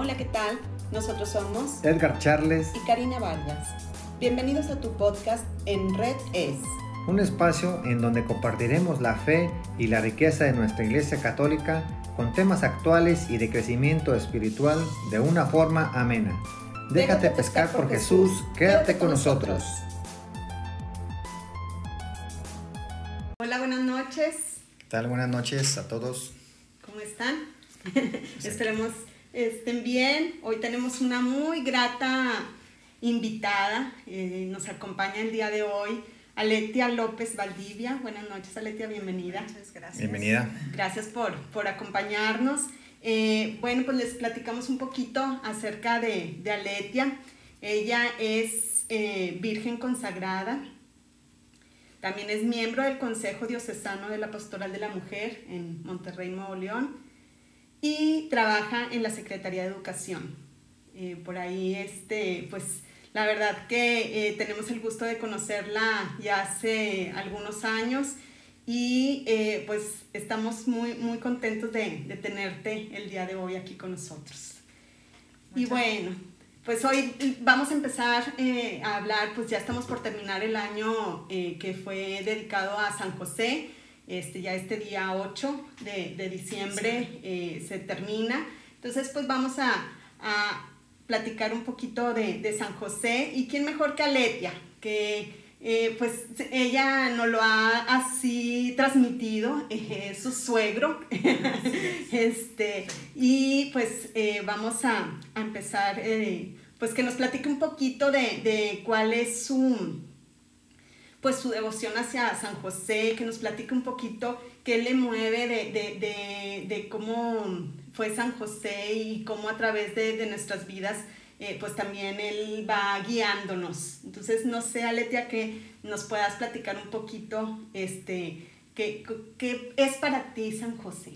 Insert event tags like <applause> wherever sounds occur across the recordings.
Hola, ¿qué tal? Nosotros somos Edgar Charles y Karina Vargas. Bienvenidos a tu podcast En Red Es. Un espacio en donde compartiremos la fe y la riqueza de nuestra Iglesia Católica con temas actuales y de crecimiento espiritual de una forma amena. Déjate, pescar por Jesús, quédate con nosotros. Hola, buenas noches. ¿Qué tal? Buenas noches a todos. ¿Cómo están? <laughs> Esperemos estén bien. Hoy tenemos una muy grata invitada. Eh, nos acompaña el día de hoy Aletia López Valdivia. Buenas noches, Aletia, bienvenida. Muchas gracias. Bienvenida. Gracias por, por acompañarnos. Eh, bueno, pues les platicamos un poquito acerca de, de Aletia. Ella es eh, virgen consagrada. También es miembro del Consejo Diocesano de la Pastoral de la Mujer en Monterrey, Nuevo León. Y trabaja en la Secretaría de Educación. Eh, por ahí, este, pues, la verdad que eh, tenemos el gusto de conocerla ya hace algunos años y eh, pues estamos muy, muy contentos de, de, tenerte el día de hoy aquí con nosotros. Muchas y bueno, pues hoy vamos a empezar a hablar, pues ya estamos por terminar el año que fue dedicado a San José, este, ya este día 8 de, de diciembre sí. se termina, entonces pues vamos a, a platicar un poquito de, de, San José y quién mejor que Aletia, que eh, pues ella nos lo ha así transmitido, <laughs> eh, su suegro, este, y pues eh, vamos a, a empezar, pues que nos platique un poquito de, de, cuál es su, pues su devoción hacia San José, que nos platique un poquito qué le mueve de, de, de cómo fue San José y cómo a través de, nuestras vidas eh, pues también Él va guiándonos. Entonces, no sé, Aletia, que nos puedas platicar un poquito, este, ¿qué, qué es para ti San José?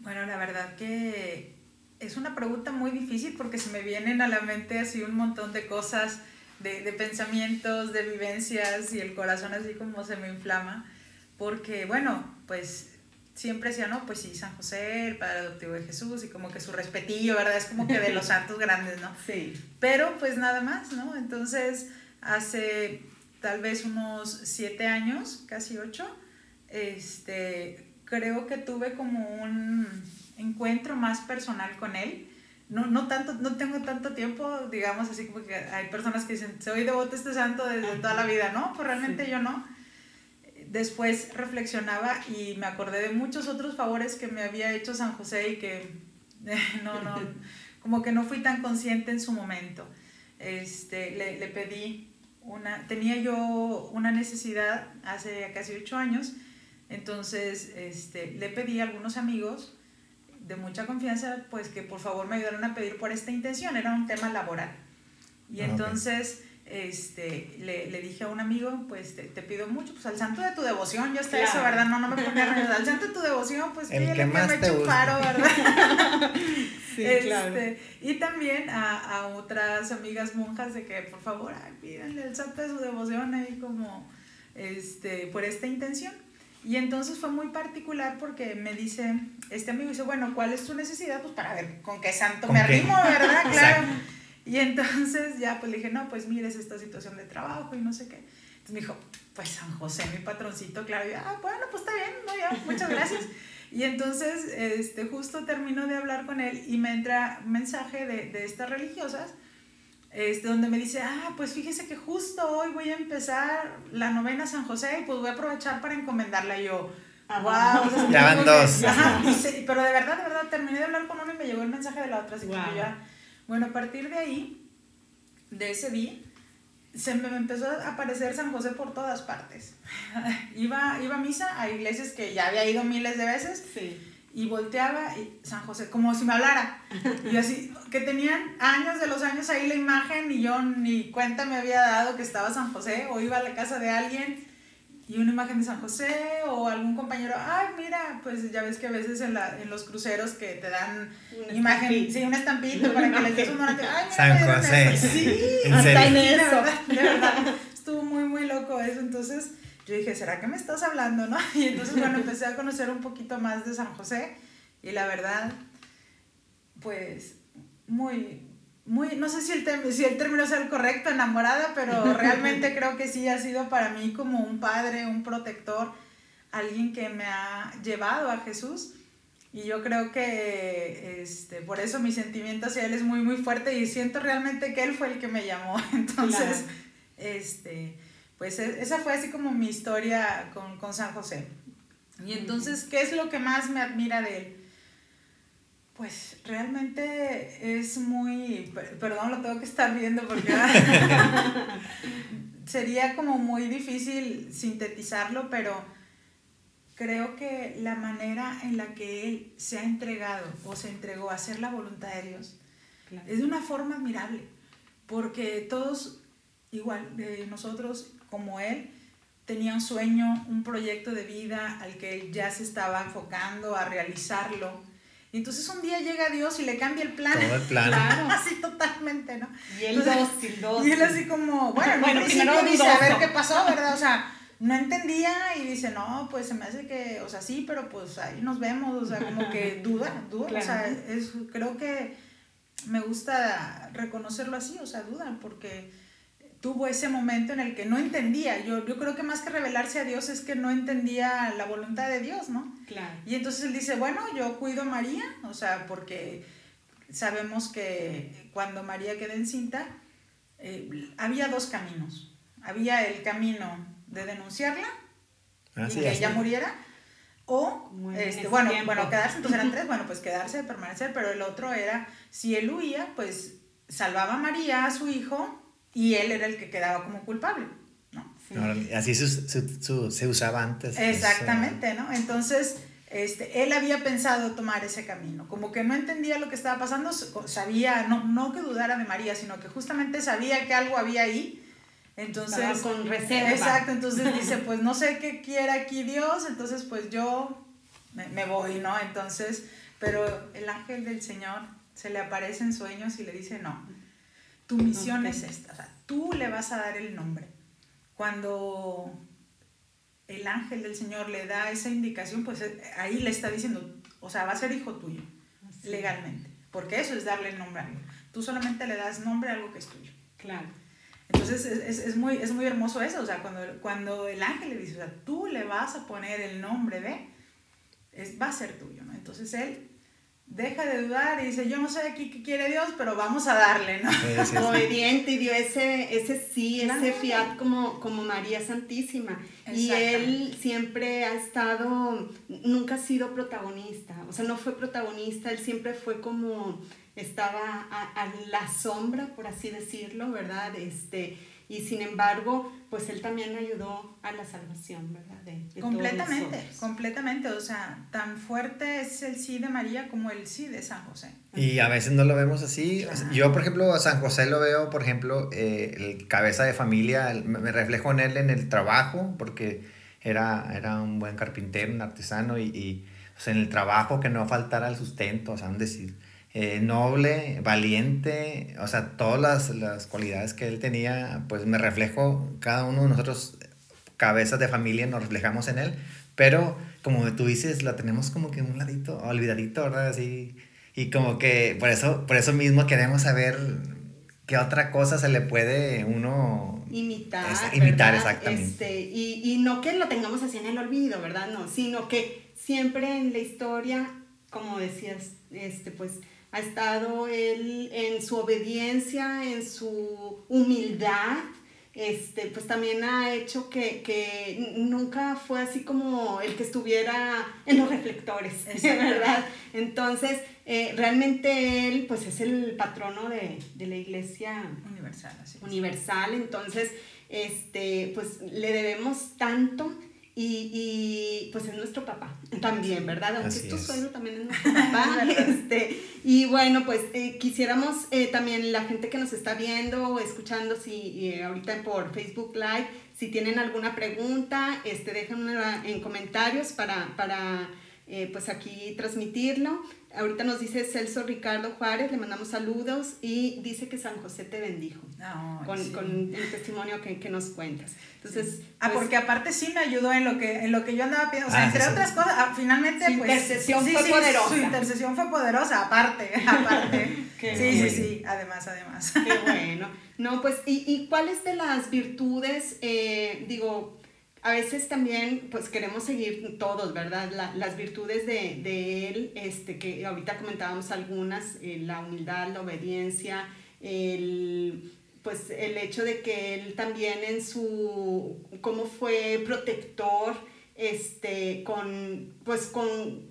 Bueno, la verdad que es una pregunta muy difícil porque se me vienen a la mente así un montón de cosas, de, de pensamientos, de vivencias y el corazón así como se me inflama. Porque, bueno, pues siempre decía, no, pues sí, San José, el Padre Adoptivo de Jesús, y como que su respetillo, ¿verdad? Es como que de los <laughs> santos grandes, ¿no? Sí. Pero pues nada más, ¿no? Entonces, hace tal vez unos siete años, casi ocho, este, creo que tuve como un encuentro más personal con él. No, no, tanto, no tengo tanto tiempo, digamos así como que hay personas que dicen, soy devoto este santo desde toda la vida, ¿no? Pues realmente sí. yo no después reflexionaba y me acordé de muchos otros favores que me había hecho San José y que <laughs> no, no, como que no fui tan consciente en su momento. Este, le, le pedí una, tenía yo una necesidad hace casi ocho años, entonces este, le pedí a algunos amigos de mucha confianza, pues que por favor me ayudaran a pedir por esta intención, era un tema laboral. Y entonces... Okay este, le, le, dije a un amigo, pues te, te, pido mucho, pues al santo de tu devoción, yo hasta claro. eso, ¿verdad? No, no me ponía a al santo de tu devoción, pues el que, que más me te eche un paro, ¿verdad? <laughs> sí, este, claro. Y también a, a, otras amigas monjas de que, por favor, ay, pídanle el santo de su devoción ahí como, este, por esta intención. Y entonces fue muy particular porque me dice, este amigo dice, bueno, ¿cuál es tu necesidad? Pues para ver con qué santo ¿Con me qué? arrimo, ¿verdad? <laughs> Claro. Y entonces ya pues le dije, no, pues mire, es esta situación de trabajo y no sé qué. Entonces me dijo, pues San José, mi patroncito, claro. Y yo, ah, bueno, pues está bien, no, ya, muchas gracias. <laughs> y entonces este, justo termino de hablar con él y me entra un mensaje de, de estas religiosas este, donde me dice, ah, pues fíjese que justo hoy voy a empezar la novena San José y pues voy a aprovechar para encomendarla. Y yo, Ajá. wow. O sea, ya van dos. Que, ajá, pero de verdad, de verdad, terminé de hablar con uno y me llegó el mensaje de la otra. Así wow. que yo ya bueno, a partir de ahí, de ese día, se me empezó a aparecer San José por todas partes. <laughs> iba, iba a misa a iglesias que ya había ido miles de veces sí. Y volteaba y San José, como si me hablara. y así, que tenían años de los años ahí la imagen y yo ni cuenta me había dado que estaba San José o iba a la casa de alguien y una imagen de San José o algún compañero, ay, mira, pues ya ves que a veces en, la, en los cruceros que te dan una imagen, estampita. sí, una estampita <laughs> para que les des un. Ay, mira, San José. Sí, ¿En hasta en de eso. verdad, de verdad. Estuvo muy, muy loco eso. Entonces yo dije, ¿será que me estás hablando, no? <laughs> Y entonces, bueno, empecé a conocer un poquito más de San José y la verdad, pues muy, muy, no sé si el, si el término es el correcto, enamorada, pero <laughs> realmente creo que sí ha sido para mí como un padre, un protector, alguien que me ha llevado a Jesús. Y yo creo que este, por eso mi sentimiento hacia él es muy, muy fuerte y siento realmente que él fue el que me llamó. <laughs> Entonces, este, pues e, esa fue así como mi historia con, con San José. Y entonces, ¿qué es lo que más me admira de él? Pues realmente es muy, perdón, lo tengo que estar viendo porque <laughs> sería como muy difícil sintetizarlo, pero creo que la manera en la que él se ha entregado o se entregó a hacer la voluntad de Dios es de una forma admirable, porque todos, igual de nosotros como él, tenía un sueño, un proyecto de vida al que él ya se estaba enfocando a realizarlo y entonces un día llega Dios y le cambia el plan. Todo el plan. Claro, <laughs> así totalmente, ¿no? Y él dócil, dócil. Y él así como, bueno, <laughs> bueno primero dice, a ver qué pasó, ¿verdad? O sea, no entendía y dice, no, pues se me hace que, o sea, sí, pero pues ahí nos vemos, o sea, como que <laughs> duda, duda, o sea, es, creo que me gusta reconocerlo así, o sea, duda, porque tuvo ese momento en el que no entendía. Yo, yo creo que más que revelarse a Dios es que no entendía la voluntad de Dios, ¿no? Claro. Y entonces él dice, bueno, yo cuido a María, o sea, porque sabemos que cuando María queda encinta, eh, había dos caminos. Había el camino de denunciarla y que ella muriera, o, este, bueno, bueno, quedarse, entonces eran tres, bueno, pues quedarse, permanecer, pero el otro era, si él huía, pues salvaba a María, a su hijo, y él era el que quedaba como culpable. ¿no? así se, usaba antes. Pues, Exactamente, ¿no? Entonces, este, él había pensado tomar ese camino, como que no entendía lo que estaba pasando, sabía, no, no que dudara de María, sino que justamente sabía que algo había ahí. Entonces, con reserva. Exacto, entonces dice, <laughs> pues no sé qué quiere aquí Dios, entonces pues yo me, me voy, ¿no? Entonces, pero el ángel del Señor se le aparece en sueños y le dice, no, tu misión es esta, o sea, tú le vas a dar el nombre. Cuando el ángel del Señor le da esa indicación, pues eh, ahí le está diciendo, o sea, va a ser hijo tuyo, legalmente, porque eso es darle el nombre a algo. Tú solamente le das nombre a algo que es tuyo. Claro. Entonces es, es, muy, es muy hermoso eso, o sea, cuando, cuando el ángel le dice, o sea, tú le vas a poner el nombre de, es, va a ser tuyo, ¿no? Entonces él deja de dudar y dice, yo no sé aquí qué quiere Dios, pero vamos a darle, ¿no? Obediente y dio ese, ese sí, ese fiat como, como María Santísima. Y él siempre ha estado, nunca ha sido protagonista, o sea, no fue protagonista, él siempre fue como, estaba a, a la sombra, por así decirlo, ¿verdad? Este, y sin embargo, pues él también ayudó a la salvación, ¿verdad? De, completamente, completamente, o sea, tan fuerte es el sí de María como el sí de San José. Y a veces no lo vemos así. Yo, por ejemplo, a San José lo veo, por ejemplo, eh, el cabeza de familia, me reflejo en él en el trabajo, porque era, era un buen carpintero, un artesano, y, y en el trabajo que no faltara el sustento, o sea, un decir eh, noble, valiente, o sea, todas las, las, cualidades que él tenía, pues me reflejo, cada uno de nosotros, cabezas de familia, nos reflejamos en él, pero como tú dices, la tenemos como que un ladito, olvidadito, ¿verdad? Así, y como que por eso, por eso mismo queremos saber qué otra cosa se le puede uno imitar. imitar, exactamente. Este, y, y no que lo tengamos así en el olvido, ¿verdad? No, sino que siempre en la historia, como decías, este, pues ha estado él en su obediencia, en su humildad, este, pues también ha hecho que, que, nunca fue así como el que estuviera en los reflectores, <laughs> ¿verdad? Entonces, eh, realmente él, pues es el patrono de, de la iglesia universal, universal, entonces, este, pues le debemos tanto y, y, pues es nuestro papá también, ¿verdad? Aunque tu suegro también es <laughs> nuestro papá. este, y bueno, pues eh, quisiéramos eh, también la gente que nos está viendo o escuchando, si eh, ahorita por Facebook Live, si tienen alguna pregunta, este, déjenla en comentarios para, para eh, pues aquí transmitirlo. Ahorita nos dice Celso Ricardo Juárez, le mandamos saludos y dice que San José te bendijo con, con, el testimonio que, que nos cuentas. Entonces, ah, pues porque aparte sí me ayudó en lo que, en lo que yo andaba pidiendo, o sea, ah, entre otras cosas, ah, finalmente su pues... intercesión fue poderosa. Su intercesión fue poderosa, aparte, <laughs> aparte. <laughs> sí, sí, sí, además, además. Qué bueno. No, pues, ¿y, y cuáles de las virtudes, eh, digo, a veces también pues queremos seguir todos, ¿verdad? las virtudes de, él, este, que ahorita comentábamos algunas, eh, la humildad, la obediencia, el, pues el hecho de que él también en su, cómo fue protector, este, con, pues con,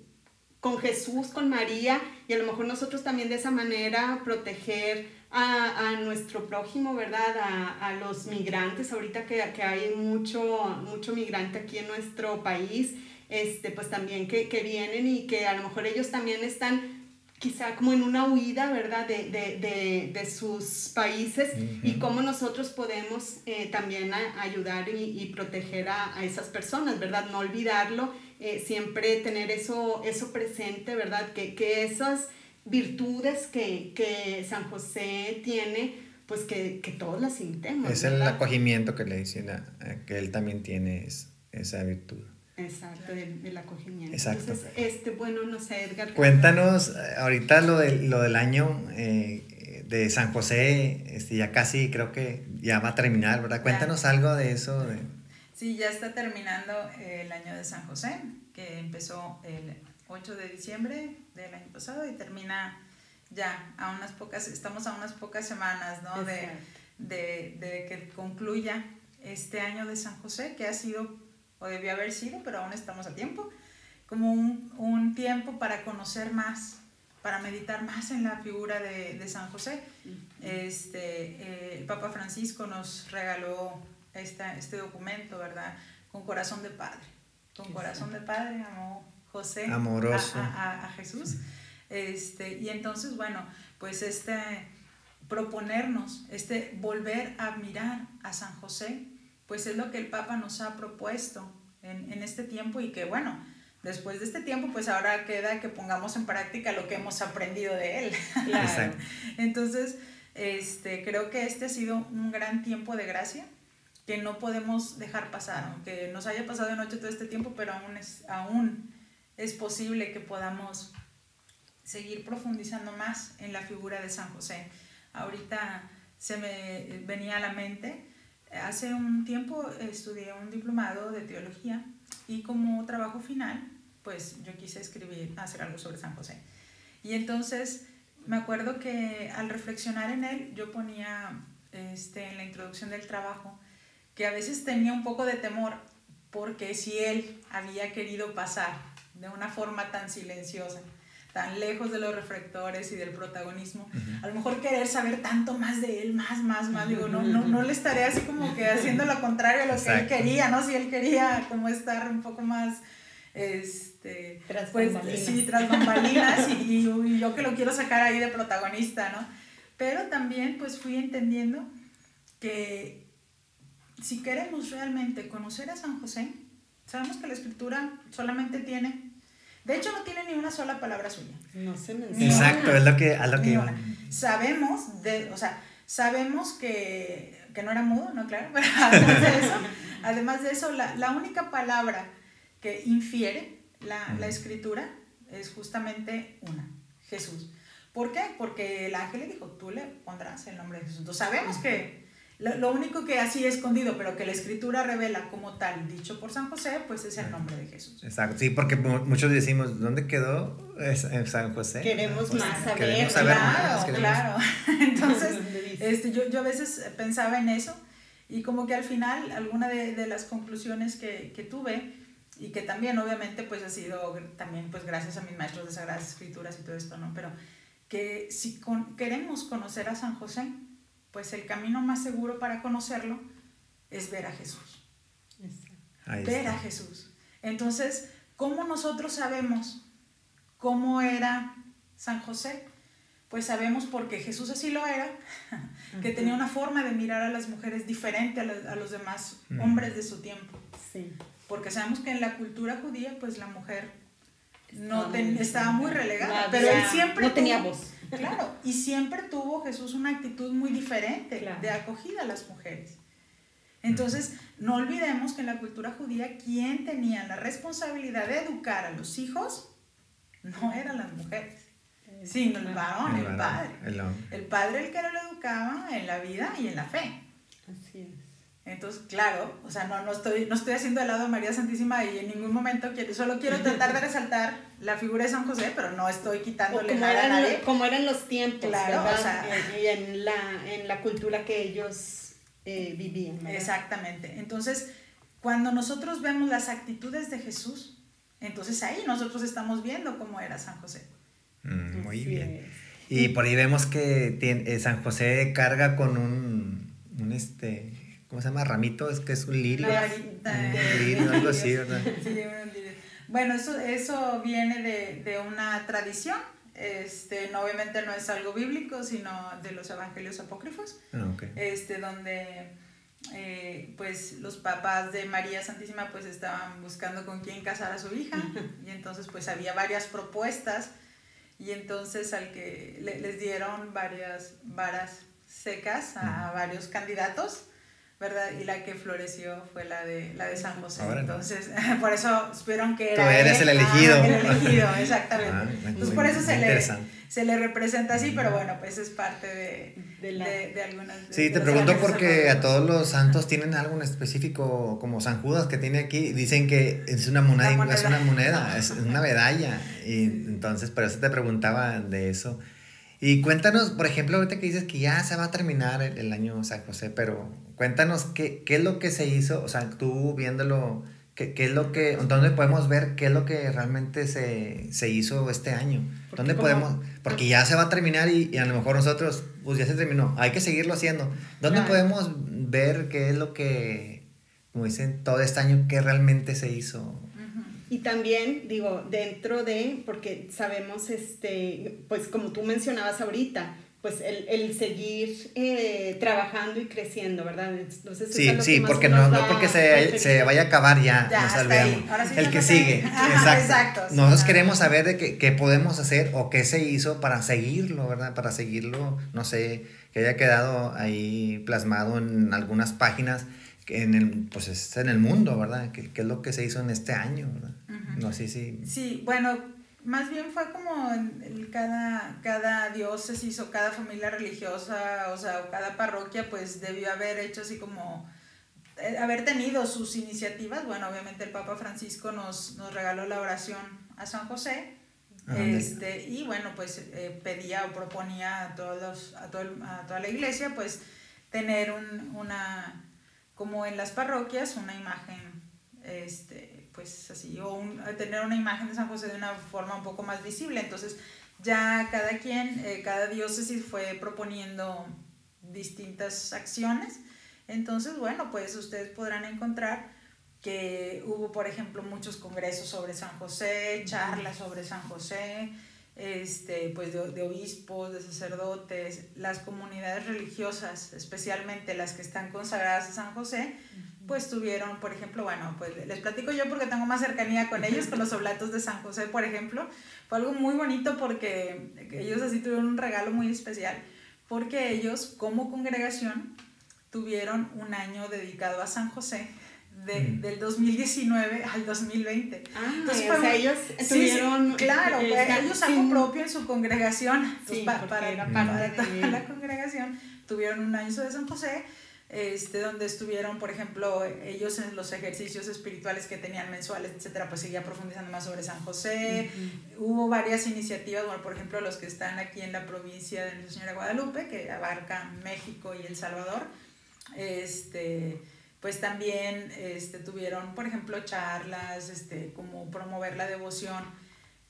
con Jesús, con María, y a lo mejor nosotros también de esa manera proteger a, a nuestro prójimo, ¿verdad? A, a, los migrantes, ahorita que, que hay mucho, mucho migrante aquí en nuestro país, este, pues también que, que vienen y que a lo mejor ellos también están quizá como en una huida, ¿verdad? De, de, de, de sus países y cómo nosotros podemos eh, también ayudar y, y proteger a, a, esas personas, ¿verdad? No olvidarlo, eh, siempre tener eso, eso presente, ¿verdad? Que, que esas virtudes que, que San José tiene, pues que, que todos las sintemos. Es el acogimiento que le dicen a, que él también tiene esa virtud. Exacto, el, acogimiento. Exacto. Entonces, este, bueno, no sé, Edgar. Cuéntanos eh, ahorita lo, de, lo del año eh, de San José, este, ya casi creo que ya va a terminar, ¿verdad? Cuéntanos algo de eso. De... Sí, ya está terminando el año de San José, que empezó el 8 de diciembre del año pasado y termina ya a unas pocas, estamos a unas pocas semanas, ¿no? De, de, de, que concluya este año de San José, que ha sido, o debió haber sido, pero aún estamos a tiempo, como un, un tiempo para conocer más, para meditar más en la figura de, de San José. Este, eh, el Papa Francisco nos regaló esta, este documento, ¿verdad? Con corazón de padre. Con corazón de padre, amor José Amoroso. A, a, Jesús. Este, y entonces, bueno, pues este proponernos, este volver a mirar a San José, pues es lo que el Papa nos ha propuesto en, en este tiempo y que bueno, después de este tiempo, pues ahora queda que pongamos en práctica lo que hemos aprendido de él. Claro. Entonces, este, creo que este ha sido un gran tiempo de gracia que no podemos dejar pasar, aunque nos haya pasado de noche todo este tiempo, pero aún es, aún es posible que podamos seguir profundizando más en la figura de San José. Ahorita se me venía a la mente, hace un tiempo estudié un diplomado de teología y como trabajo final, pues yo quise escribir, hacer algo sobre San José. Y entonces me acuerdo que al reflexionar en él, yo ponía este, en la introducción del trabajo que a veces tenía un poco de temor porque si él había querido pasar de una forma tan silenciosa, tan lejos de los reflectores y del protagonismo, a lo mejor querer saber tanto más de él, más, más, más, digo, no, no, no le estaré así como que haciendo lo contrario a lo que él quería, ¿no? Si él quería como estar un poco más, este, tras pues, sí, tras bambalinas y, y, yo que lo quiero sacar ahí de protagonista, ¿no? Pero también pues fui entendiendo que si queremos realmente conocer a San José, sabemos que la escritura solamente tiene de hecho, no tiene ni una sola palabra suya. No se menciona. Exacto, es lo que, a lo que Sabemos, de, o sea, sabemos que, que, no era mudo, ¿no? Claro, <laughs> pero además de eso, además de eso la, la única palabra que infiere la, la, escritura es justamente una, Jesús. ¿Por qué? Porque el ángel le dijo, tú le pondrás el nombre de Jesús. Entonces sabemos que lo, único que así escondido, pero que la escritura revela como tal, dicho por San José, pues es el nombre de Jesús. Exacto, sí, porque muchos decimos, ¿dónde quedó San José? Queremos pues, más saber. Queremos saber claro, más. Claro, <laughs> <laughs> Entonces, este, yo, yo a veces pensaba en eso y como que al final alguna de, de las conclusiones que, que, tuve y que también obviamente pues ha sido también pues gracias a mis maestros de Sagradas Escrituras y todo esto, ¿no? Pero que si con, queremos conocer a San José, pues el camino más seguro para conocerlo es ver a Jesús. ver a Jesús. Entonces, ¿cómo nosotros sabemos cómo era San José? Pues sabemos porque Jesús así lo era, <laughs> que tenía una forma de mirar a las mujeres diferente a, los demás hombres de su tiempo. Sí. Porque sabemos que en la cultura judía, pues la mujer no estaba muy relegada, pero él siempre no tenía voz. Claro, y siempre tuvo Jesús una actitud muy diferente de acogida a las mujeres. Entonces, no olvidemos que en la cultura judía quien tenía la responsabilidad de educar a los hijos no eran las mujeres, sino el varón, el, padre. El, padre el que lo educaba en la vida y en la fe. Así es. Entonces, claro, o sea, no, no, estoy, no estoy haciendo de lado a María Santísima y en ningún momento quiero, solo quiero <laughs> tratar de resaltar la figura de San José, pero no estoy quitándole nada a nadie. Como eran los tiempos, claro, O sea, y en la, en la cultura que ellos eh, vivían. Exactamente. Entonces, cuando nosotros vemos las actitudes de Jesús, entonces ahí nosotros estamos viendo cómo era San José. Mm, muy bien. Y por ahí vemos que tiene, eh, San José carga con un, un este ¿cómo se llama? Ramito, es que es un lirio. un lirio, <laughs> algo así, ¿verdad? Sí, un lirio. Bueno, eso, eso viene de, de una tradición. Este, no, obviamente no es algo bíblico, sino de los evangelios apócrifos, ah, okay. este, donde eh, pues los papás de María Santísima pues estaban buscando con quién casar a su hija <laughs> y entonces pues había varias propuestas y entonces al que les dieron varias varas secas a varios candidatos ¿verdad? Y la que floreció fue la de, la de San José. Entonces, <laughs> por eso supieron que era... Tú eres el elegido. el elegido, <laughs> exactamente. Ah, Entonces, por eso se le, se le representa así, pero bueno, pues es parte de, de, de, algunas... sí, te pregunto porque a todos los santos tienen algo en específico, como San Judas que tiene aquí, dicen que es una moneda, moneda. es una moneda, es una <laughs> medalla. Y entonces, por eso te preguntaba de eso. Y cuéntanos, por ejemplo, ahorita que dices que ya se va a terminar el, año San José, pero cuéntanos qué, qué, es lo que se hizo, o sea, tú viéndolo, qué, qué, es lo que, dónde podemos ver qué es lo que realmente se, se hizo este año. ¿Dónde podemos? Porque ya se va a terminar y, y, a lo mejor nosotros, pues ya se terminó, hay que seguirlo haciendo. ¿Dónde podemos ver qué es lo que, como dicen, todo este año, qué realmente se hizo? Y también, digo, dentro de, porque sabemos, este, pues como tú mencionabas ahorita, pues el, el seguir eh, trabajando y creciendo, ¿verdad? Entonces, sí, sí, porque no, no porque se, se, vaya a acabar ya, ya nos salvemos. el que sigue, exacto. Nosotros queremos saber de qué, qué, podemos hacer o qué se hizo para seguirlo, ¿verdad? Para seguirlo, no sé, que haya quedado ahí plasmado en algunas páginas en el, pues es en el mundo, ¿verdad? ¿Qué, es lo que se hizo en este año, ¿verdad? No sé si... Sí, bueno, más bien fue como el, cada, cada diócesis o cada familia religiosa, o sea, o cada parroquia, pues debió haber hecho así como eh, haber tenido sus iniciativas. Bueno, obviamente el Papa Francisco nos, nos regaló la oración a San José. este, y bueno, pues eh, pedía o proponía a, todos, a, todo a toda la iglesia, pues tener un, una, como en las parroquias, una imagen, este, pues así, o tener una imagen de San José de una forma un poco más visible. Entonces, ya cada quien, eh, cada diócesis fue proponiendo distintas acciones. Entonces, bueno, pues ustedes podrán encontrar que hubo, por ejemplo, muchos congresos sobre San José, charlas sobre San José, este, pues de, de, obispos, de sacerdotes, las comunidades religiosas, especialmente las que están consagradas a San José, pues tuvieron, por ejemplo, bueno, pues les platico yo porque tengo más cercanía con ellos, con los oblatos de San José, por ejemplo, fue algo muy bonito porque ellos así tuvieron un regalo muy especial, porque ellos como congregación tuvieron un año dedicado a San José del 2019 al 2020. Ah, Entonces, o sea, ellos tuvieron... claro, eh, ellos algo propio en su congregación. para, para, la congregación tuvieron un año de San José, este, donde estuvieron, por ejemplo, ellos en los ejercicios espirituales que tenían mensuales, etcétera, pues seguía profundizando más sobre San José. Hubo varias iniciativas, bueno, por ejemplo, los que están aquí en la provincia de Nuestra Señora Guadalupe, que abarcan México y El Salvador. Este pues también este, tuvieron, por ejemplo, charlas, este, como promover la devoción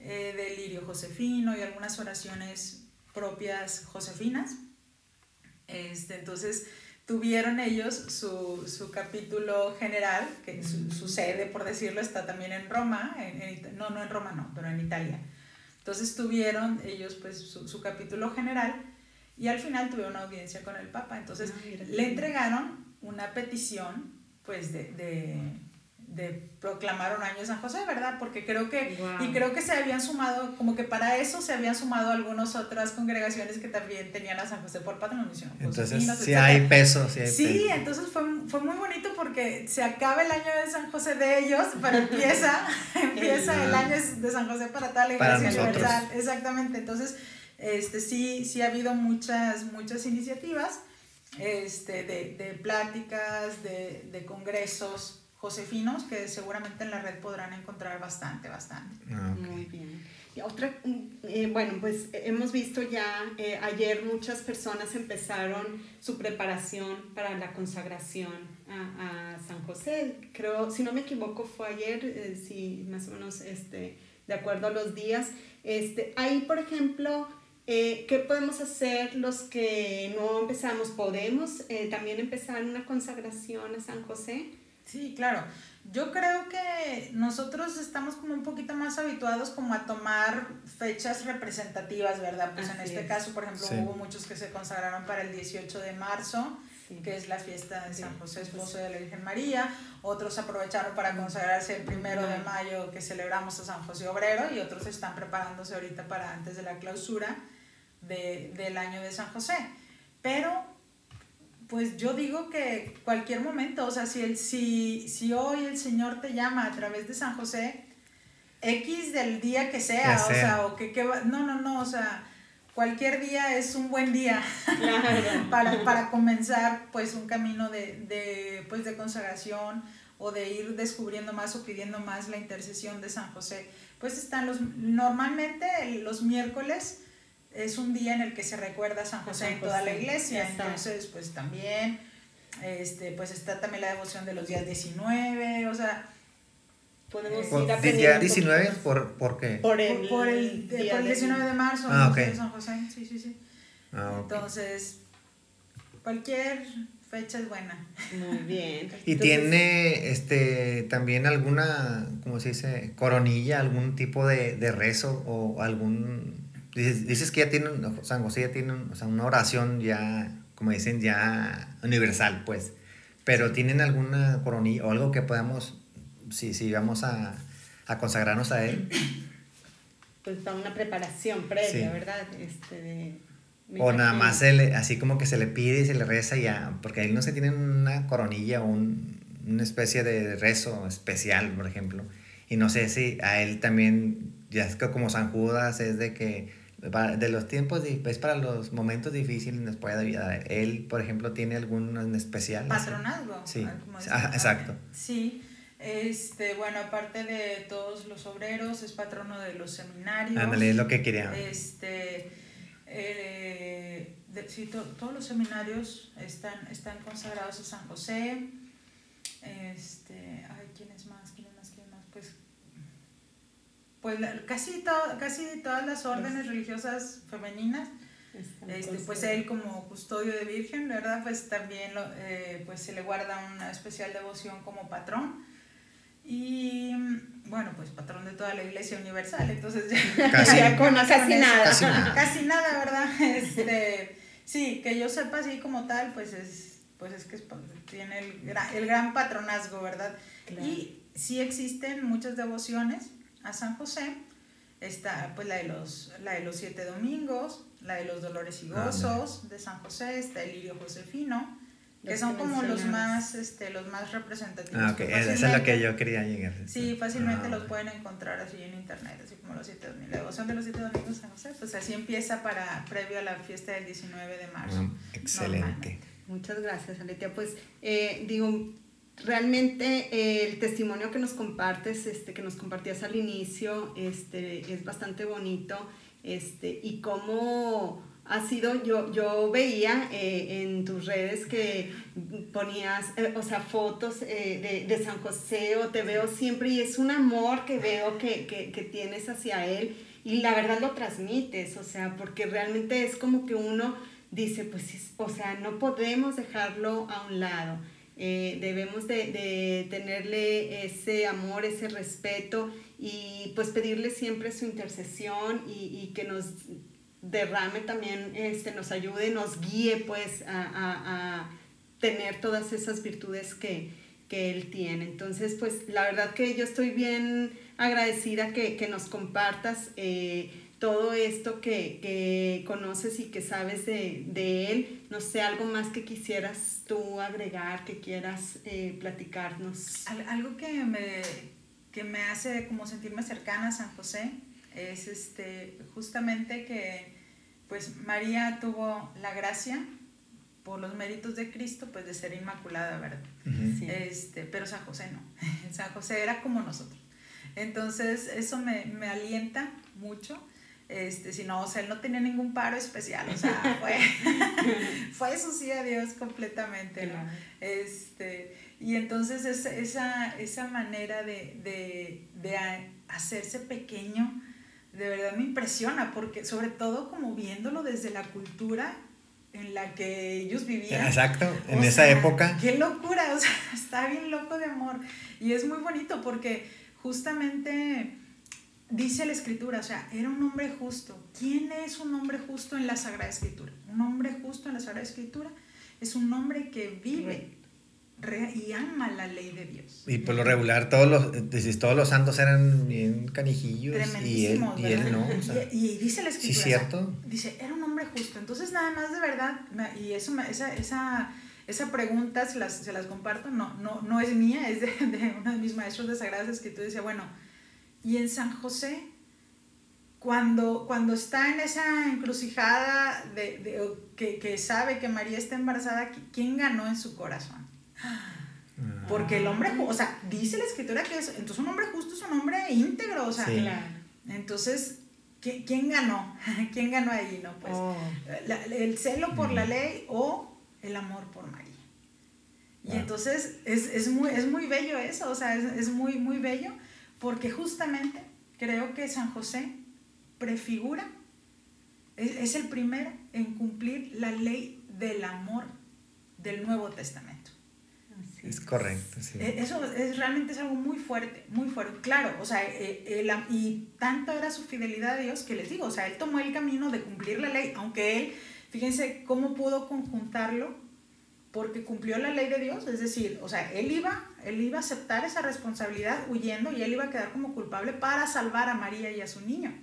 eh, del lirio josefino y algunas oraciones propias josefinas. Este, entonces, tuvieron ellos su, su capítulo general, que su, su, sede, por decirlo, está también en Roma, en, no, no en Roma, no, pero en Italia. Entonces tuvieron ellos pues su, su capítulo general y al final tuvieron una audiencia con el Papa. Entonces ah, le entregaron una petición pues de, de, de proclamar un año de San José, ¿verdad? Porque creo que, y creo que se habían sumado, como que para eso se habían sumado algunas otras congregaciones que también tenían a San José por patrón. Entonces, sí hay peso, sí hay Sí, entonces fue, fue muy bonito porque se acaba el año de San José de ellos, pero <laughs> empieza, empieza el año de San José para tal iglesia universal. Exactamente, entonces, este, sí, sí ha habido muchas, muchas iniciativas este, de, de pláticas, de, de congresos, josefinos que seguramente en la red podrán encontrar bastante, bastante. Ah, Muy bien. Y otra, eh, bueno, pues hemos visto ya, eh, ayer muchas personas empezaron su preparación para la consagración a, a, San José. Creo, si no me equivoco, fue ayer, eh, si más o menos este, de acuerdo a los días. Este, ahí, por ejemplo, ¿qué podemos hacer los que no empezamos? ¿Podemos también empezar una consagración a San José? Sí, claro. Yo creo que nosotros estamos como un poquito más habituados como a tomar fechas representativas, ¿verdad? Pues en este caso, por ejemplo, hubo muchos que se consagraron para el 18 de marzo, que es la fiesta de San José, esposo de la Virgen María. Otros aprovecharon para consagrarse el primero de mayo, que celebramos a San José Obrero, y otros están preparándose ahorita para antes de la clausura de, del año de San José. Pero pues yo digo que cualquier momento, o sea, si, el, si, si hoy el Señor te llama a través de San José, X del día que sea, o sea, o que, que no, no, no, o sea, cualquier día es un buen día <laughs> para, para, comenzar pues un camino de, de, pues, de consagración o de ir descubriendo más o pidiendo más la intercesión de San José. Pues están los, normalmente los miércoles, es un día en el que se recuerda a San José, en toda la iglesia, entonces pues también, este, pues está también la devoción de los días 19, o sea, podemos ir a ¿Día 19? ¿Por, ¿Por qué? Por el, por, el, 19 de marzo, ah, okay. San José, sí, sí, sí. Ah, entonces, cualquier fecha es buena. Muy bien. <laughs> ¿Y tiene este también alguna, ¿cómo se dice? Coronilla, algún tipo de, de rezo o algún Dices, que ya tienen, San José ya tiene o sea, una oración ya, como dicen, ya universal, pues. Pero ¿tienen alguna coronilla o algo que podamos, si, si vamos a, a consagrarnos a él? <coughs> Pues para una preparación previa, ¿verdad? Este, o nada más así como que se le pide y se le reza ya, porque ahí no se tiene una coronilla o un, una especie de rezo especial, por ejemplo. Y no sé si a él también, ya es que como San Judas es de que de los tiempos, es para los momentos difíciles nos puede ayudar. Él, por ejemplo, tiene algún en especial. Patronazgo. Sí, ah, exacto. Sí, este, bueno, aparte de todos los obreros, es patrono de los seminarios. Ándale, es lo que quería. Este, eh, sí, todos los seminarios están, están consagrados a San José. Este, ay. ¿Quién es más? Pues casi, casi todas las órdenes religiosas femeninas, este, pues él como custodio de Virgen, ¿verdad? Pues también lo, eh, pues se le guarda una especial devoción como patrón. Y bueno, pues patrón de toda la Iglesia Universal, entonces ya, <laughs> casi, casi, nada. casi, nada. Casi nada, ¿verdad? <laughs> Este, sí, que yo sepa así como tal, pues es, pues es que tiene el, el gran patronazgo, ¿verdad? Y sí existen muchas devociones a San José está pues la de los, la de los siete domingos, la de los dolores y gozos de San José, está el lirio josefino, que son como los más, este, los más representativos. Ah, ok, esa es la que yo quería llegar. Sí, fácilmente ah, los pueden encontrar así en internet, así como los siete domingos. La devoción de los siete domingos de San José, pues así empieza para, previo a la fiesta del 19 de marzo. Ah, excelente. Muchas gracias, Aletia. Pues eh, digo, realmente eh, el testimonio que nos compartes, este, que nos compartías al inicio, este, es bastante bonito, este, y cómo ha sido, yo, yo veía eh, en tus redes que ponías, eh, o sea, fotos de, de, San José, o te veo siempre, y es un amor que veo que, que, que tienes hacia él, y la verdad lo transmites, o sea, porque realmente es como que uno dice, pues, o sea, no podemos dejarlo a un lado. Eh, debemos de, de, tenerle ese amor, ese respeto y pues pedirle siempre su intercesión y, y que nos derrame también, este, nos ayude, nos guíe pues a, a, tener todas esas virtudes que, que Él tiene. Entonces, pues la verdad que yo estoy bien agradecida que, que nos compartas eh, todo esto que, que, conoces y que sabes de, de, Él. No sé, algo más que quisieras tú agregar, que quieras eh, platicarnos. Algo que me, que me hace como sentirme cercana a San José es este, justamente que pues María tuvo la gracia por los méritos de Cristo, pues de ser inmaculada, ¿verdad? este, pero San José no. <laughs> San José era como nosotros. Entonces, eso me, me alienta mucho. Este, si no, o sea, él no tenía ningún paro especial, o sea, <laughs> fue, <laughs> fue eso sí a Dios completamente, ¿no? Este, y entonces esa, esa manera de, de, de hacerse pequeño, de verdad me impresiona, porque sobre todo como viéndolo desde la cultura en la que ellos vivían. Exacto, en esa época. Qué locura, <laughs> o sea, está bien loco de amor. Y es muy bonito porque justamente dice la escritura, o sea, era un hombre justo. ¿Quién es un hombre justo en la Sagrada Escritura? Un hombre justo en la Sagrada Escritura es un hombre que vive y ama la ley de Dios. Y por lo regular todos los, todos los santos eran bien canijillos y él, y él no. y, dice la escritura, sí, cierto. dice, era un hombre justo. Entonces nada más de verdad, y eso, esa, esa, esa pregunta se las, se las comparto, no, no, no es mía, es de, de uno de mis maestros de Sagradas Escrituras, dice, bueno, y en San José, cuando, cuando está en esa encrucijada de, de que, que sabe que María está embarazada, ¿quién ganó en su corazón? Porque el hombre, o sea, dice la escritura que es, entonces un hombre justo es un hombre íntegro, o sea, entonces, ¿quién ganó? <laughs> ¿Quién ganó ahí, no? Pues oh. el celo por la ley o el amor por María. Y ah. entonces es, muy, es muy bello eso, o sea, es, muy, muy bello, porque justamente creo que San José prefigura, es, es el primero en cumplir la ley del amor del Nuevo Testamento. Es correcto, sí. E, eso es, realmente es algo muy fuerte, muy fuerte. Claro, o sea, eh, y tanto era su fidelidad a Dios que les digo, o sea, él tomó el camino de cumplir la ley, aunque él, fíjense cómo pudo conjuntarlo, porque cumplió la ley de Dios, es decir, o sea, él iba, él iba a aceptar esa responsabilidad huyendo y él iba a quedar como culpable para salvar a María y a su niño.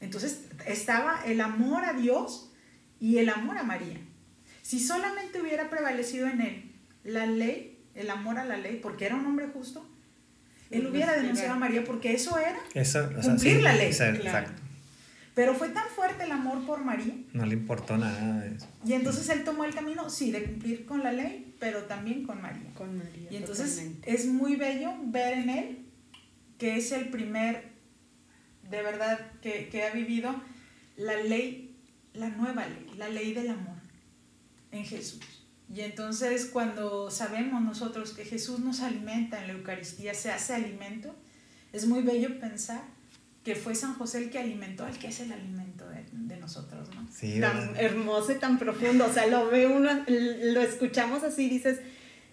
Entonces estaba el amor a Dios y el amor a María. Si solamente hubiera prevalecido en él la ley, el amor a la ley, porque era un hombre justo, él hubiera denunciado a María porque eso era cumplir la ley. Exacto. Pero fue tan fuerte el amor por María. No le importó nada de eso. Y entonces él tomó el camino, sí, de cumplir con la ley, pero también con María. Con María. Y entonces es muy bello ver en él que es el primer, de verdad, que, que ha vivido la ley, la nueva ley, la ley del amor en Jesús. Y entonces cuando sabemos nosotros que Jesús nos alimenta en la Eucaristía, se hace alimento, es muy bello pensar que fue San José el que alimentó al que es el alimento de, nosotros, ¿no? Sí, tan hermoso y tan profundo, o sea, lo ve uno, lo escuchamos así y dices,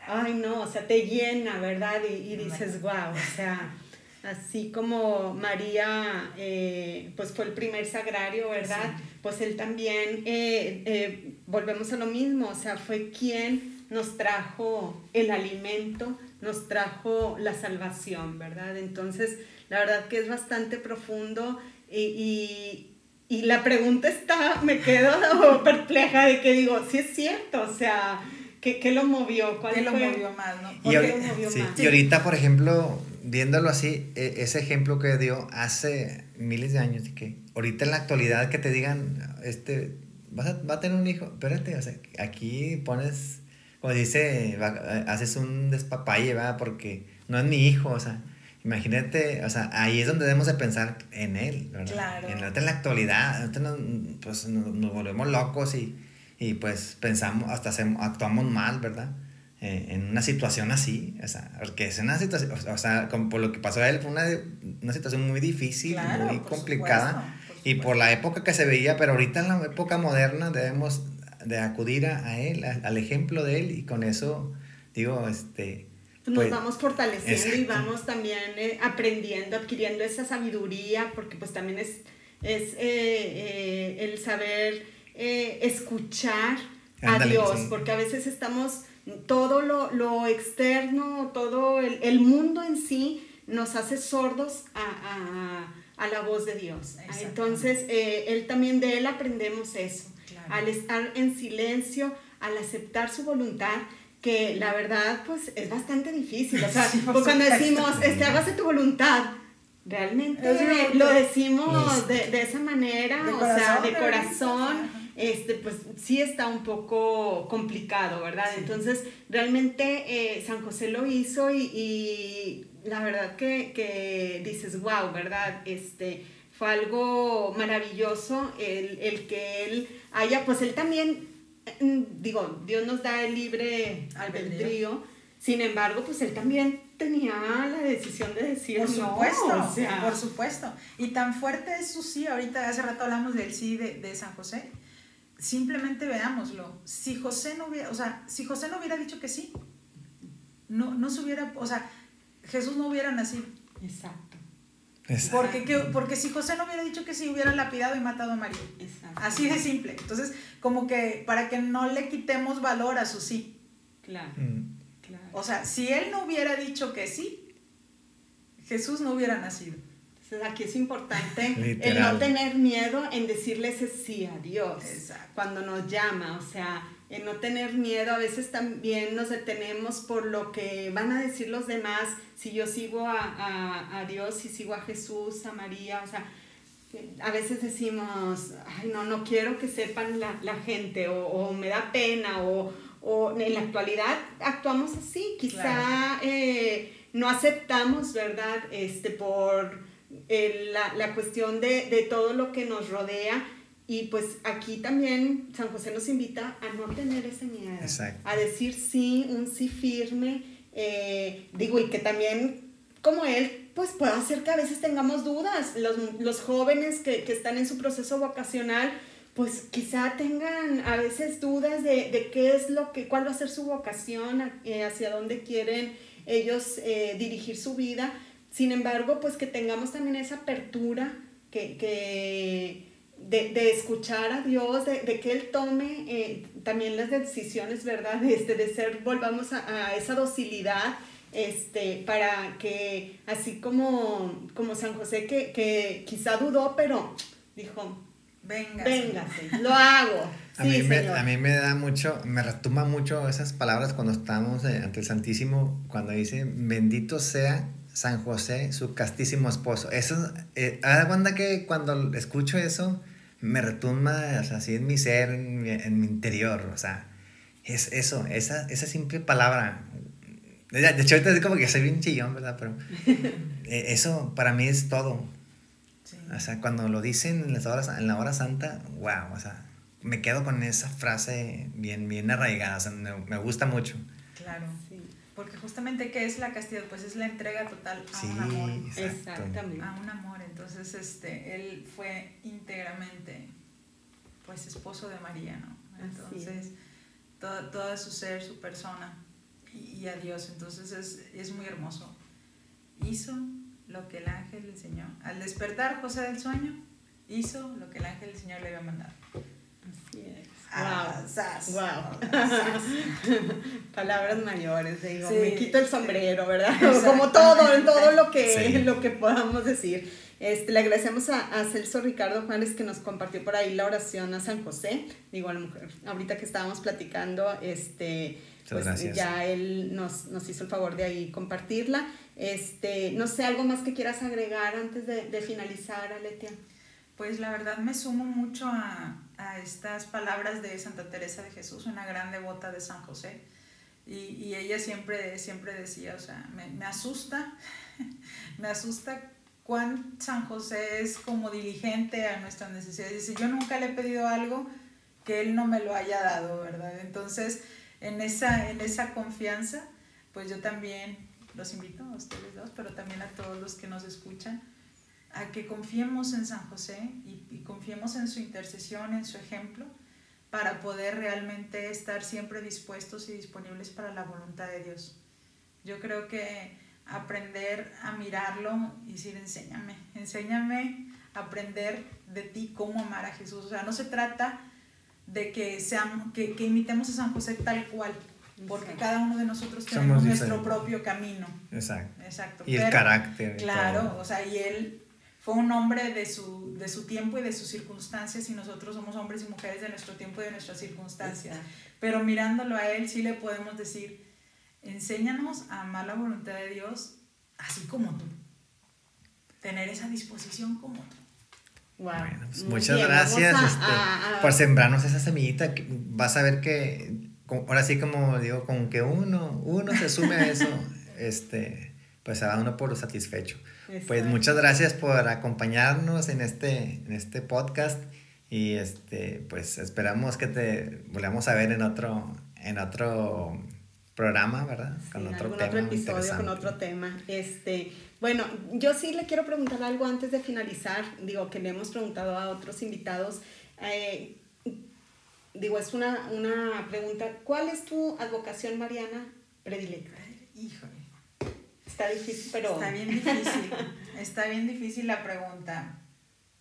ay no, o sea, te llena, ¿verdad? Y, dices, wow, o sea, así como María, eh, pues fue el primer sagrario, ¿verdad? Pues él también, eh, eh, volvemos a lo mismo, o sea, fue quien nos trajo el alimento, nos trajo la salvación, ¿verdad? Entonces, la verdad que es bastante profundo y, y, la pregunta está, me quedo <laughs> perpleja de que digo, sí es cierto, o sea, ¿qué, qué lo movió? ¿Cuál ¿Qué lo movió más, no? Y, ahorita, lo movió más? y ahorita, por ejemplo, viéndolo así, e, ese ejemplo que dio hace miles de años, que ahorita en la actualidad que te digan, este, vas a, va a tener un hijo, espérate, o sea, aquí pones, como dice, haces un despapalle, ¿verdad? Porque no es mi hijo, o sea, imagínate, o sea, ahí es donde debemos de pensar en él, ¿verdad? Claro. En, en la actualidad, nos, pues nos, volvemos locos y, y pues pensamos, hasta hacemos, actuamos mal, ¿verdad? Eh, en una situación así, o sea, porque es una situación, o sea, como por lo que pasó a él, fue una, una situación muy difícil, muy complicada, y por la época que se veía, pero ahorita en la época moderna debemos de acudir a, él, al ejemplo de él, y con eso, digo, este... Nos pues, vamos fortaleciendo y vamos también eh, aprendiendo, adquiriendo esa sabiduría, porque pues también es, es eh, el saber escuchar a Dios, porque a veces estamos todo lo, externo, todo el, mundo en sí nos hace sordos a, la voz de Dios. Entonces, eh, él también de él aprendemos eso, al estar en silencio, al aceptar su voluntad, que la verdad, pues es bastante difícil. O sea, pues, cuando decimos, este, hágase tu voluntad, realmente lo decimos de, esa manera, o sea, de corazón. Este, pues sí está un poco complicado, ¿verdad? Entonces, realmente eh, San José lo hizo y, la verdad que, que, dices, wow, ¿verdad? Este, fue algo maravilloso el, el que él haya, pues él también digo, Dios nos da el libre albedrío, sin embargo, pues él también tenía la decisión de decir por supuesto, por supuesto. Y tan fuerte es su sí, ahorita hace rato hablamos del sí de, de, San José. Simplemente veámoslo. Si José no hubiera, o sea, si José no hubiera dicho que sí, no, no se hubiera, o sea, Jesús no hubiera nacido. Exacto. Porque, porque si José no hubiera dicho que sí, hubiera lapidado y matado a María. Así de simple. Entonces, como que para que no le quitemos valor a su sí. Claro. Mm. claro. O sea, si él no hubiera dicho que sí, Jesús no hubiera nacido. Entonces, aquí es importante <laughs> el no tener miedo en decirle ese sí a Dios. Cuando nos llama, o sea, en no tener miedo, a veces también nos detenemos por lo que van a decir los demás, si yo sigo a, Dios, si sigo a Jesús, a María, o sea, a veces decimos, ay, no, no quiero que sepan la, gente, o, me da pena, o, en la actualidad actuamos así, quizá eh, no aceptamos, ¿verdad? Este, por la, la, cuestión de, de todo lo que nos rodea, y pues aquí también San José nos invita a no tener ese miedo, a decir sí, un sí firme, eh, digo, y que también como él, pues puede hacer que a veces tengamos dudas, los, los jóvenes que, que, están en su proceso vocacional, pues quizá tengan a veces dudas de, de, qué es lo que, cuál va a ser su vocación, eh, hacia dónde quieren ellos eh, dirigir su vida, sin embargo, pues que tengamos también esa apertura que, que de, escuchar a Dios, de, que Él tome eh, también las decisiones, ¿verdad? Este, de ser, volvamos a, esa docilidad, este, para que así como, como San José, que, que quizá dudó, pero dijo, Venga. Véngase, lo hago. <laughs> a, mí me, a mí me da mucho, me retumba mucho esas palabras cuando estamos eh, ante el Santísimo, cuando dice, bendito sea San José, su castísimo esposo. Eso, eh, cuenta que cuando escucho eso, me retumba así en mi ser, en mi, interior, o sea, es eso, esa, esa simple palabra. De hecho, ahorita es como que soy bien chillón, ¿verdad? Pero <laughs> eh, eso para mí es todo. O sea, cuando lo dicen en, las horas, en la hora santa, wow, o sea, me quedo con esa frase bien, bien arraigada, o sea, me, me gusta mucho. Claro, sí. Porque justamente, ¿qué es la castidad? Pues es la entrega total a un amor. Exactamente. A un amor. Entonces, este, él fue íntegramente, pues, esposo de María, ¿no? Entonces, todo, todo, su ser, su persona y, a Dios. Entonces, es, es muy hermoso. Hizo lo que el ángel le enseñó. Al despertar José del sueño, hizo lo que el ángel del Señor le había mandado. Así es. Wow. wow. <laughs> <laughs> Palabras mayores, digo, me quito el sombrero, ¿verdad? Como todo, en todo lo que, lo que podamos decir. Este, le agradecemos a, a, Celso Ricardo Juárez que nos compartió por ahí la oración a San José. Digo, a la mujer, ahorita que estábamos platicando, este, pues ya él nos, nos, hizo el favor de ahí compartirla. Este, no sé, algo más que quieras agregar antes de, de finalizar, Aletia. Pues la verdad me sumo mucho a, a, estas palabras de Santa Teresa de Jesús, una gran devota de San José. Y, y ella siempre, siempre decía, o sea, me, me asusta, <laughs> me asusta cuán San José es como diligente a nuestras necesidades. Dice, yo nunca le he pedido algo que él no me lo haya dado, ¿verdad? Entonces, en esa, en esa confianza, pues yo también los invito a ustedes dos, pero también a todos los que nos escuchan, a que confiemos en San José y, y, confiemos en su intercesión, en su ejemplo, para poder realmente estar siempre dispuestos y disponibles para la voluntad de Dios. Yo creo que aprender a mirarlo y decir, enséñame, enséñame a aprender de ti cómo amar a Jesús. O sea, no se trata de que, seamos, que, que imitemos a San José tal cual, porque cada uno de nosotros tenemos nuestro propio camino. Exacto. Exacto. Y el carácter. Claro, o sea, y él fue un hombre de su, de su tiempo y de sus circunstancias y nosotros somos hombres y mujeres de nuestro tiempo y de nuestras circunstancias. Pero mirándolo a él sí le podemos decir, enséñanos a amar la voluntad de Dios así como tú. Tener esa disposición como tú. Bueno, pues muchas gracias este, por sembrarnos esa semillita. Vas a ver que, ahora sí como digo, con que uno, uno se sume a eso, <laughs> este, pues se va uno por lo satisfecho. Pues muchas gracias por acompañarnos en este, en este podcast y este, pues esperamos que te volvamos a ver en otro, en otro programa, ¿verdad? Con otro tema. Otro episodio con otro tema. Este, bueno, yo sí le quiero preguntar algo antes de finalizar. Digo, que le hemos preguntado a otros invitados. Eh, digo, es una, una pregunta. ¿Cuál es tu advocación mariana predilecta? Híjole. Está difícil, pero... Está bien difícil. Está bien difícil la pregunta.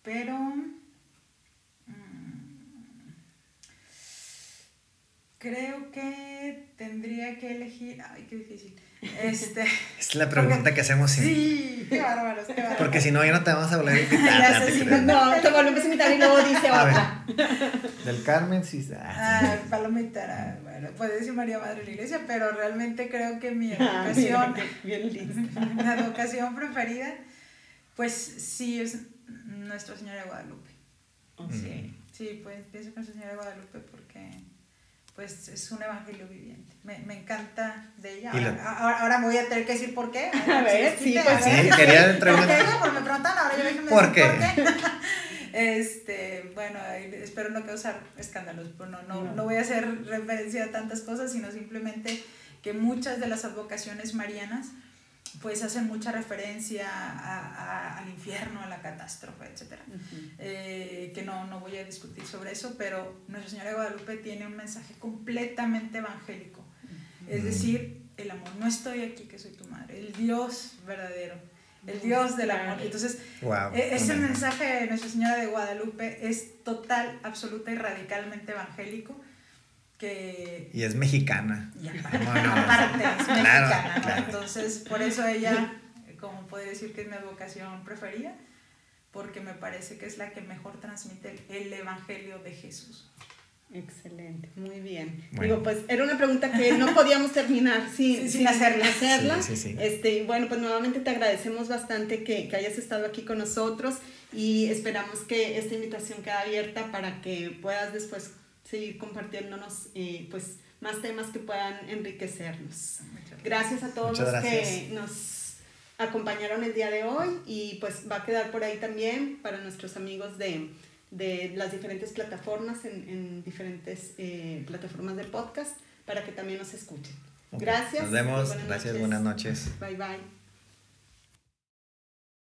Pero... Creo que tendría que elegir. Ay, qué difícil. <laughs> Este, es la pregunta que hacemos siempre. Sí, qué bárbaros, qué bárbaros. Porque si no, ya no te vamos a volver a invitar. <laughs> no, te volvemos a invitar y luego dice otra. Del Carmen, sí. Ah, Palomita, bueno, puede decir María Madre de la Iglesia, pero realmente creo que mi ah, educación, <laughs> mi educación preferida, pues sí es Nuestra Señora de Guadalupe. Sí, sí, pues pienso con Nuestra Señora de Guadalupe porque pues es un evangelio viviente. Me, me encanta de ella. Ahora, ahora, me voy a tener que decir por qué. <laughs> A ver, sí, pues sí, quería entrar ¿Por qué? Porque me preguntan, ahora yo déjenme ¿Por qué? por qué. <laughs> este, bueno, espero no causar escándalos, pero no, no, no, no voy a hacer referencia a tantas cosas, sino simplemente que muchas de las advocaciones marianas pues hacen mucha referencia a, al infierno, a la catástrofe, etc. Eh, que no, no voy a discutir sobre eso, pero Nuestra Señora de Guadalupe tiene un mensaje completamente evangélico. Es decir, el amor, no estoy aquí que soy tu madre, el Dios verdadero, el Dios del amor. Entonces, e, ese mensaje de Nuestra Señora de Guadalupe es total, absoluta y radicalmente evangélico y es mexicana. Y aparte, es mexicana, Entonces, por eso ella, como puede decir que es mi vocación preferida, porque me parece que es la que mejor transmite el Evangelio de Jesús. Excelente, muy bien. Digo, pues era una pregunta que no podíamos terminar <laughs> sin, sin, hacerla. hacerla. este, bueno, pues nuevamente te agradecemos bastante que, que, hayas estado aquí con nosotros y esperamos que esta invitación quede abierta para que puedas después seguir compartiéndonos eh, pues más temas que puedan enriquecernos. Gracias a todos los que nos acompañaron el día de hoy y pues va a quedar por ahí también para nuestros amigos de, de las diferentes plataformas, en, en diferentes eh, plataformas de podcast, para que también nos escuchen. Gracias. Nos vemos. Gracias. Buenas noches. Bye bye.